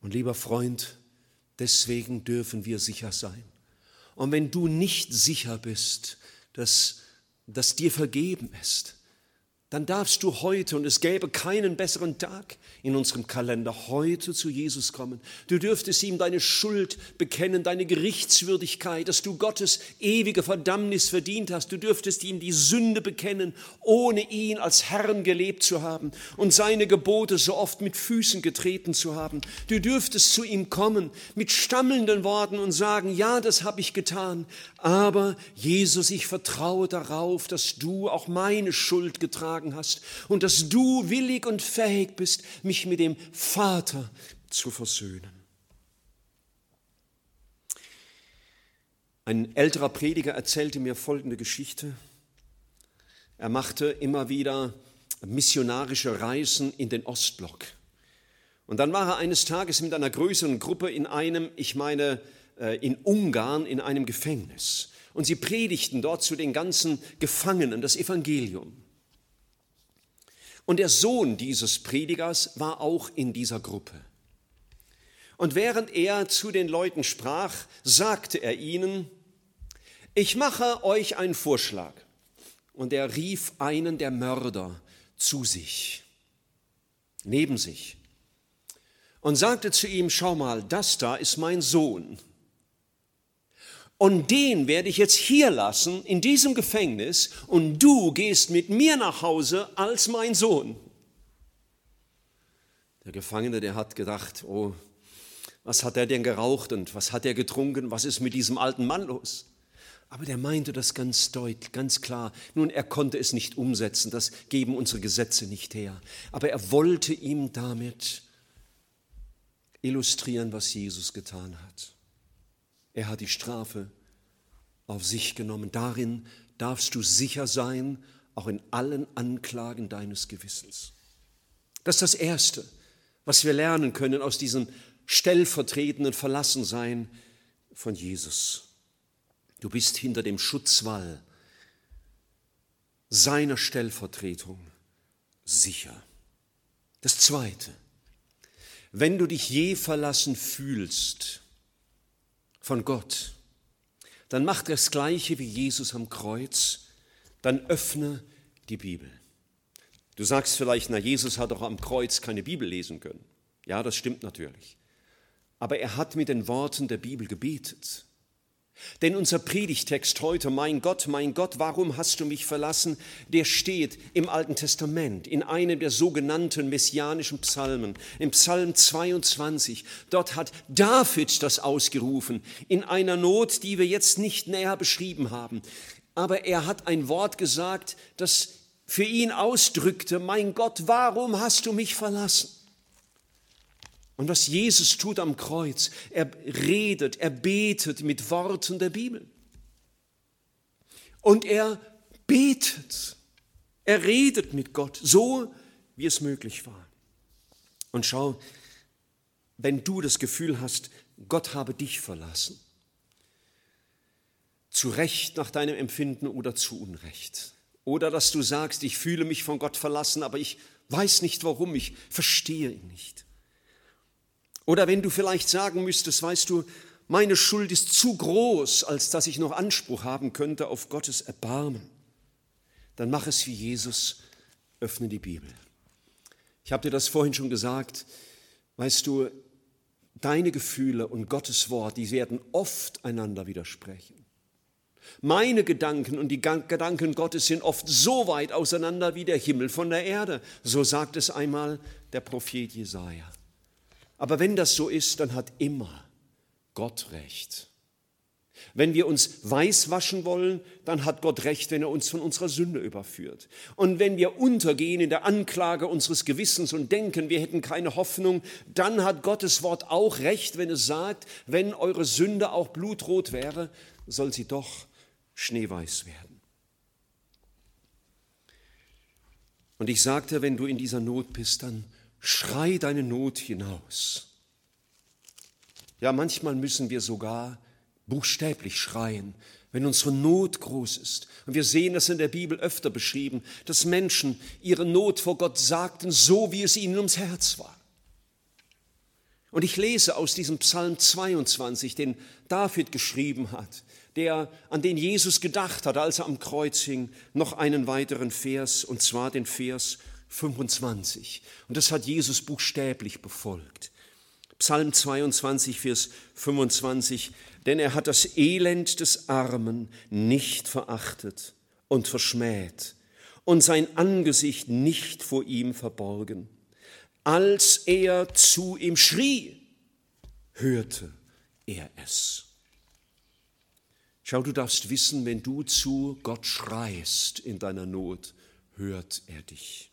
Und lieber Freund, deswegen dürfen wir sicher sein. Und wenn du nicht sicher bist, dass, dass dir vergeben ist, dann darfst du heute, und es gäbe keinen besseren Tag in unserem Kalender, heute zu Jesus kommen. Du dürftest ihm deine Schuld bekennen, deine Gerichtswürdigkeit, dass du Gottes ewige Verdammnis verdient hast. Du dürftest ihm die Sünde bekennen, ohne ihn als Herrn gelebt zu haben und seine Gebote so oft mit Füßen getreten zu haben. Du dürftest zu ihm kommen mit stammelnden Worten und sagen, ja, das habe ich getan, aber Jesus, ich vertraue darauf, dass du auch meine Schuld getragen hast und dass du willig und fähig bist, mich mit dem Vater zu versöhnen. Ein älterer Prediger erzählte mir folgende Geschichte. Er machte immer wieder missionarische Reisen in den Ostblock. Und dann war er eines Tages mit einer größeren Gruppe in einem, ich meine, äh, in Ungarn in einem Gefängnis. Und sie predigten dort zu den ganzen Gefangenen das Evangelium. Und der Sohn dieses Predigers war auch in dieser Gruppe. Und während er zu den Leuten sprach, sagte er ihnen, ich mache euch einen Vorschlag. Und er rief einen der Mörder zu sich, neben sich, und sagte zu ihm, schau mal, das da ist mein Sohn. Und den werde ich jetzt hier lassen, in diesem Gefängnis, und du gehst mit mir nach Hause als mein Sohn. Der Gefangene, der hat gedacht, oh, was hat er denn geraucht und was hat er getrunken, was ist mit diesem alten Mann los? Aber der meinte das ganz deutlich, ganz klar. Nun, er konnte es nicht umsetzen, das geben unsere Gesetze nicht her. Aber er wollte ihm damit illustrieren, was Jesus getan hat. Er hat die Strafe auf sich genommen. Darin darfst du sicher sein, auch in allen Anklagen deines Gewissens. Das ist das Erste, was wir lernen können aus diesem stellvertretenden Verlassensein von Jesus. Du bist hinter dem Schutzwall seiner Stellvertretung sicher. Das Zweite, wenn du dich je verlassen fühlst, von Gott, dann mach das Gleiche wie Jesus am Kreuz, dann öffne die Bibel. Du sagst vielleicht, na, Jesus hat doch am Kreuz keine Bibel lesen können. Ja, das stimmt natürlich. Aber er hat mit den Worten der Bibel gebetet. Denn unser Predigtext heute, mein Gott, mein Gott, warum hast du mich verlassen, der steht im Alten Testament, in einem der sogenannten messianischen Psalmen, im Psalm 22. Dort hat David das ausgerufen, in einer Not, die wir jetzt nicht näher beschrieben haben. Aber er hat ein Wort gesagt, das für ihn ausdrückte, mein Gott, warum hast du mich verlassen? Und was Jesus tut am Kreuz, er redet, er betet mit Worten der Bibel. Und er betet, er redet mit Gott, so wie es möglich war. Und schau, wenn du das Gefühl hast, Gott habe dich verlassen, zu Recht nach deinem Empfinden oder zu Unrecht, oder dass du sagst, ich fühle mich von Gott verlassen, aber ich weiß nicht warum, ich verstehe ihn nicht oder wenn du vielleicht sagen müsstest, weißt du, meine Schuld ist zu groß, als dass ich noch Anspruch haben könnte auf Gottes Erbarmen, dann mach es wie Jesus, öffne die Bibel. Ich habe dir das vorhin schon gesagt, weißt du, deine Gefühle und Gottes Wort, die werden oft einander widersprechen. Meine Gedanken und die Gedanken Gottes sind oft so weit auseinander wie der Himmel von der Erde. So sagt es einmal der Prophet Jesaja. Aber wenn das so ist, dann hat immer Gott recht. Wenn wir uns weiß waschen wollen, dann hat Gott recht, wenn er uns von unserer Sünde überführt. Und wenn wir untergehen in der Anklage unseres Gewissens und denken, wir hätten keine Hoffnung, dann hat Gottes Wort auch recht, wenn es sagt, wenn eure Sünde auch blutrot wäre, soll sie doch schneeweiß werden. Und ich sagte, wenn du in dieser Not bist, dann schrei deine Not hinaus. Ja, manchmal müssen wir sogar buchstäblich schreien, wenn unsere Not groß ist. Und wir sehen das in der Bibel öfter beschrieben, dass Menschen ihre Not vor Gott sagten, so wie es ihnen ums Herz war. Und ich lese aus diesem Psalm 22, den David geschrieben hat, der, an den Jesus gedacht hat, als er am Kreuz hing, noch einen weiteren Vers, und zwar den Vers 25. Und das hat Jesus buchstäblich befolgt. Psalm 22, Vers 25 denn er hat das Elend des Armen nicht verachtet und verschmäht und sein Angesicht nicht vor ihm verborgen. Als er zu ihm schrie, hörte er es. Schau, du darfst wissen, wenn du zu Gott schreist in deiner Not, hört er dich.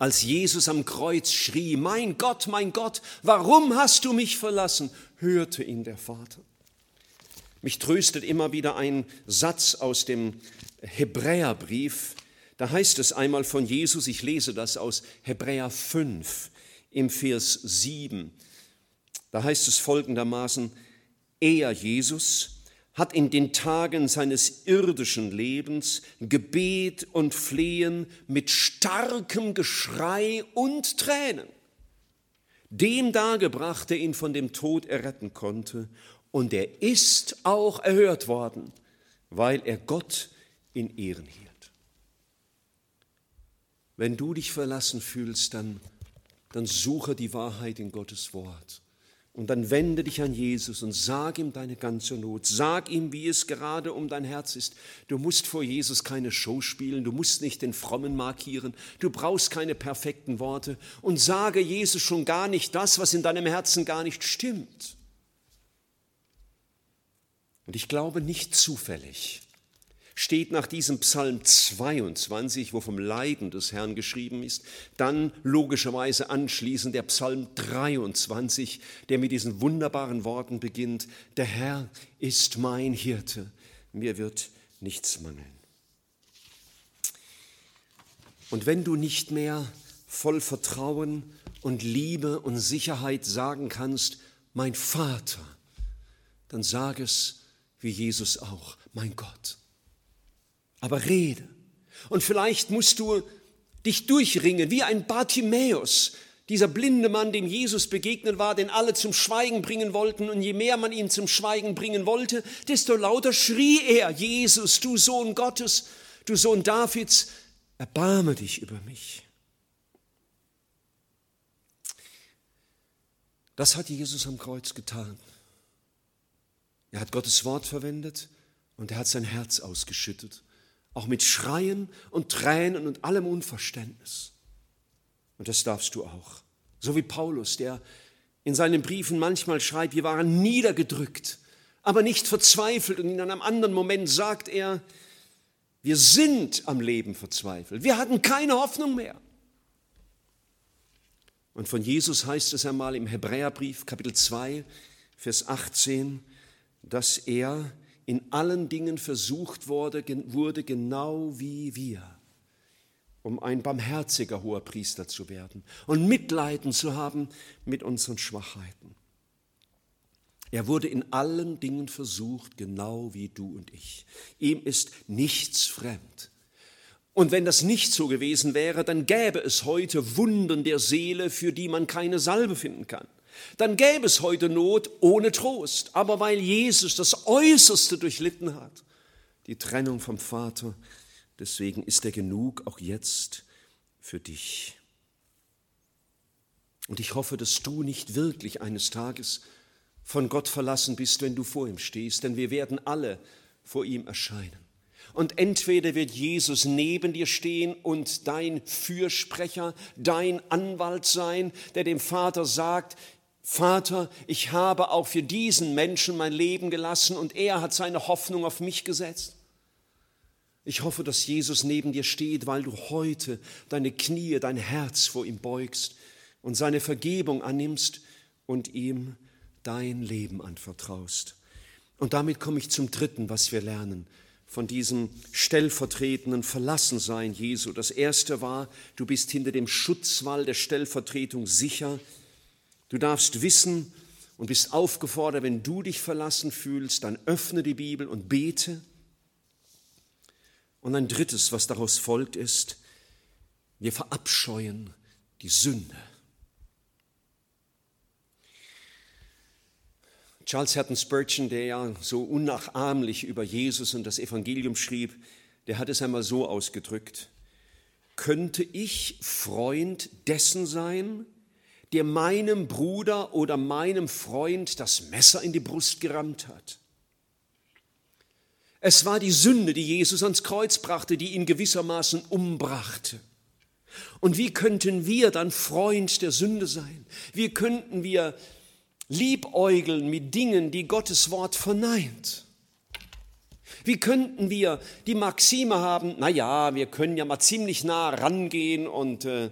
Als Jesus am Kreuz schrie, mein Gott, mein Gott, warum hast du mich verlassen? hörte ihn der Vater. Mich tröstet immer wieder ein Satz aus dem Hebräerbrief. Da heißt es einmal von Jesus, ich lese das aus Hebräer 5 im Vers 7. Da heißt es folgendermaßen, er, Jesus, hat in den Tagen seines irdischen Lebens Gebet und Flehen mit starkem Geschrei und Tränen dem dargebracht, der ihn von dem Tod erretten konnte. Und er ist auch erhört worden, weil er Gott in Ehren hielt. Wenn du dich verlassen fühlst, dann, dann suche die Wahrheit in Gottes Wort. Und dann wende dich an Jesus und sag ihm deine ganze Not. Sag ihm, wie es gerade um dein Herz ist. Du musst vor Jesus keine Show spielen. Du musst nicht den Frommen markieren. Du brauchst keine perfekten Worte. Und sage Jesus schon gar nicht das, was in deinem Herzen gar nicht stimmt. Und ich glaube nicht zufällig, steht nach diesem Psalm 22, wo vom Leiden des Herrn geschrieben ist, dann logischerweise anschließend der Psalm 23, der mit diesen wunderbaren Worten beginnt, der Herr ist mein Hirte, mir wird nichts mangeln. Und wenn du nicht mehr voll Vertrauen und Liebe und Sicherheit sagen kannst, mein Vater, dann sag es wie Jesus auch, mein Gott aber rede. Und vielleicht musst du dich durchringen, wie ein Bartimäus, dieser blinde Mann, dem Jesus begegnet war, den alle zum Schweigen bringen wollten. Und je mehr man ihn zum Schweigen bringen wollte, desto lauter schrie er, Jesus, du Sohn Gottes, du Sohn Davids, erbarme dich über mich. Das hat Jesus am Kreuz getan. Er hat Gottes Wort verwendet und er hat sein Herz ausgeschüttet auch mit Schreien und Tränen und allem Unverständnis. Und das darfst du auch. So wie Paulus, der in seinen Briefen manchmal schreibt, wir waren niedergedrückt, aber nicht verzweifelt. Und in einem anderen Moment sagt er, wir sind am Leben verzweifelt. Wir hatten keine Hoffnung mehr. Und von Jesus heißt es einmal im Hebräerbrief Kapitel 2, Vers 18, dass er in allen Dingen versucht wurde, wurde genau wie wir, um ein barmherziger hoher Priester zu werden und Mitleiden zu haben mit unseren Schwachheiten. Er wurde in allen Dingen versucht, genau wie du und ich. Ihm ist nichts fremd. Und wenn das nicht so gewesen wäre, dann gäbe es heute Wunden der Seele, für die man keine Salbe finden kann dann gäbe es heute Not ohne Trost. Aber weil Jesus das Äußerste durchlitten hat, die Trennung vom Vater, deswegen ist er genug auch jetzt für dich. Und ich hoffe, dass du nicht wirklich eines Tages von Gott verlassen bist, wenn du vor ihm stehst, denn wir werden alle vor ihm erscheinen. Und entweder wird Jesus neben dir stehen und dein Fürsprecher, dein Anwalt sein, der dem Vater sagt, Vater, ich habe auch für diesen Menschen mein Leben gelassen und er hat seine Hoffnung auf mich gesetzt. Ich hoffe, dass Jesus neben dir steht, weil du heute deine Knie, dein Herz vor ihm beugst und seine Vergebung annimmst und ihm dein Leben anvertraust. Und damit komme ich zum Dritten, was wir lernen von diesem stellvertretenden Verlassensein Jesu. Das erste war, du bist hinter dem Schutzwall der Stellvertretung sicher. Du darfst wissen und bist aufgefordert, wenn du dich verlassen fühlst, dann öffne die Bibel und bete. Und ein drittes, was daraus folgt, ist, wir verabscheuen die Sünde. Charles Hatton Spurgeon, der ja so unnachahmlich über Jesus und das Evangelium schrieb, der hat es einmal so ausgedrückt. Könnte ich Freund dessen sein, der meinem Bruder oder meinem Freund das Messer in die Brust gerammt hat? Es war die Sünde, die Jesus ans Kreuz brachte, die ihn gewissermaßen umbrachte. Und wie könnten wir dann Freund der Sünde sein? Wie könnten wir liebäugeln mit Dingen, die Gottes Wort verneint? Wie könnten wir die Maxime haben, na ja, wir können ja mal ziemlich nah rangehen und äh,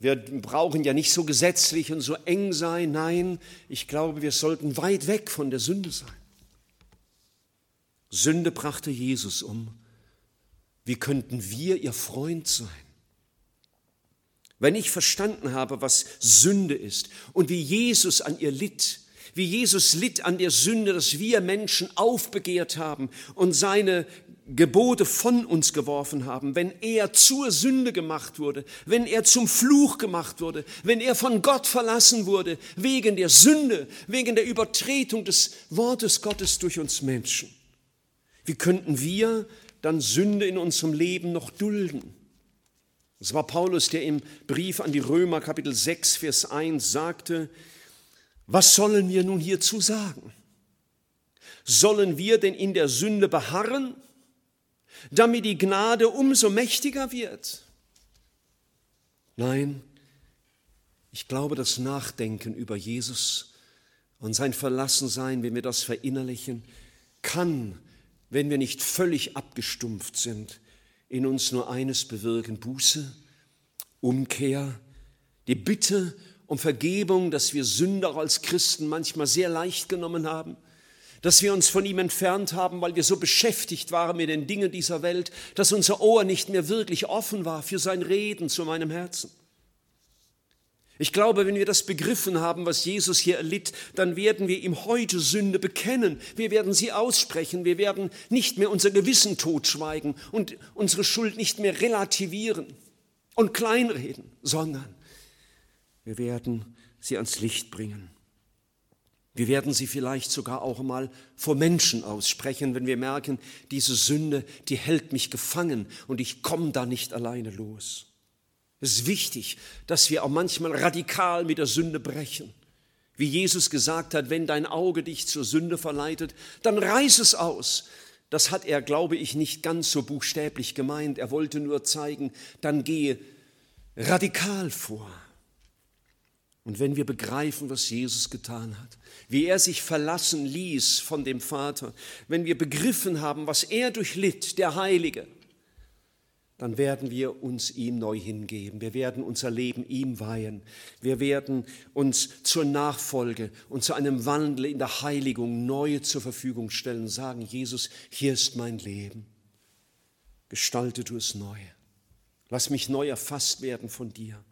wir brauchen ja nicht so gesetzlich und so eng sein. Nein, ich glaube, wir sollten weit weg von der Sünde sein. Sünde brachte Jesus um. Wie könnten wir ihr Freund sein? Wenn ich verstanden habe, was Sünde ist und wie Jesus an ihr litt, wie Jesus litt an der Sünde, dass wir Menschen aufbegehrt haben und seine Gebote von uns geworfen haben, wenn er zur Sünde gemacht wurde, wenn er zum Fluch gemacht wurde, wenn er von Gott verlassen wurde, wegen der Sünde, wegen der Übertretung des Wortes Gottes durch uns Menschen. Wie könnten wir dann Sünde in unserem Leben noch dulden? Es war Paulus, der im Brief an die Römer Kapitel 6, Vers 1 sagte, was sollen wir nun hierzu sagen? Sollen wir denn in der Sünde beharren, damit die Gnade umso mächtiger wird? Nein, ich glaube, das Nachdenken über Jesus und sein Verlassensein, wenn wir das verinnerlichen, kann, wenn wir nicht völlig abgestumpft sind, in uns nur eines bewirken, Buße, Umkehr, die Bitte um Vergebung, dass wir Sünder als Christen manchmal sehr leicht genommen haben, dass wir uns von ihm entfernt haben, weil wir so beschäftigt waren mit den Dingen dieser Welt, dass unser Ohr nicht mehr wirklich offen war für sein Reden zu meinem Herzen. Ich glaube, wenn wir das begriffen haben, was Jesus hier erlitt, dann werden wir ihm heute Sünde bekennen. Wir werden sie aussprechen. Wir werden nicht mehr unser Gewissen totschweigen und unsere Schuld nicht mehr relativieren und kleinreden, sondern wir werden sie ans Licht bringen. Wir werden sie vielleicht sogar auch mal vor Menschen aussprechen, wenn wir merken, diese Sünde, die hält mich gefangen und ich komme da nicht alleine los. Es ist wichtig, dass wir auch manchmal radikal mit der Sünde brechen. Wie Jesus gesagt hat, wenn dein Auge dich zur Sünde verleitet, dann reiß es aus. Das hat er, glaube ich, nicht ganz so buchstäblich gemeint. Er wollte nur zeigen, dann gehe radikal vor. Und wenn wir begreifen, was Jesus getan hat, wie er sich verlassen ließ von dem Vater, wenn wir begriffen haben, was er durchlitt, der Heilige, dann werden wir uns ihm neu hingeben. Wir werden unser Leben ihm weihen. Wir werden uns zur Nachfolge und zu einem Wandel in der Heiligung neu zur Verfügung stellen. Sagen, Jesus, hier ist mein Leben. Gestalte du es neu. Lass mich neu erfasst werden von dir.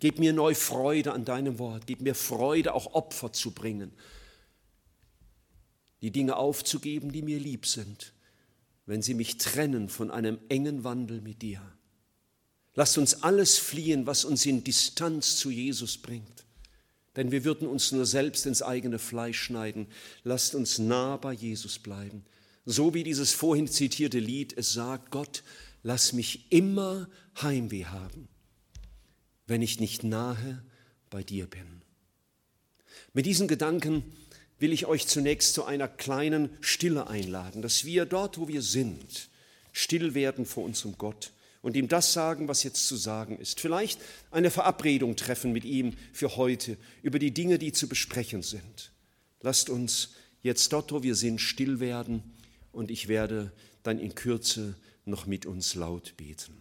Gib mir neu Freude an deinem Wort. Gib mir Freude, auch Opfer zu bringen. Die Dinge aufzugeben, die mir lieb sind wenn sie mich trennen von einem engen Wandel mit dir. Lasst uns alles fliehen, was uns in Distanz zu Jesus bringt. Denn wir würden uns nur selbst ins eigene Fleisch schneiden. Lasst uns nah bei Jesus bleiben. So wie dieses vorhin zitierte Lied es sagt, Gott, lass mich immer Heimweh haben, wenn ich nicht nahe bei dir bin. Mit diesen Gedanken will ich euch zunächst zu einer kleinen Stille einladen, dass wir dort, wo wir sind, still werden vor unserem Gott und ihm das sagen, was jetzt zu sagen ist. Vielleicht eine Verabredung treffen mit ihm für heute über die Dinge, die zu besprechen sind. Lasst uns jetzt dort, wo wir sind, still werden und ich werde dann in Kürze noch mit uns laut beten.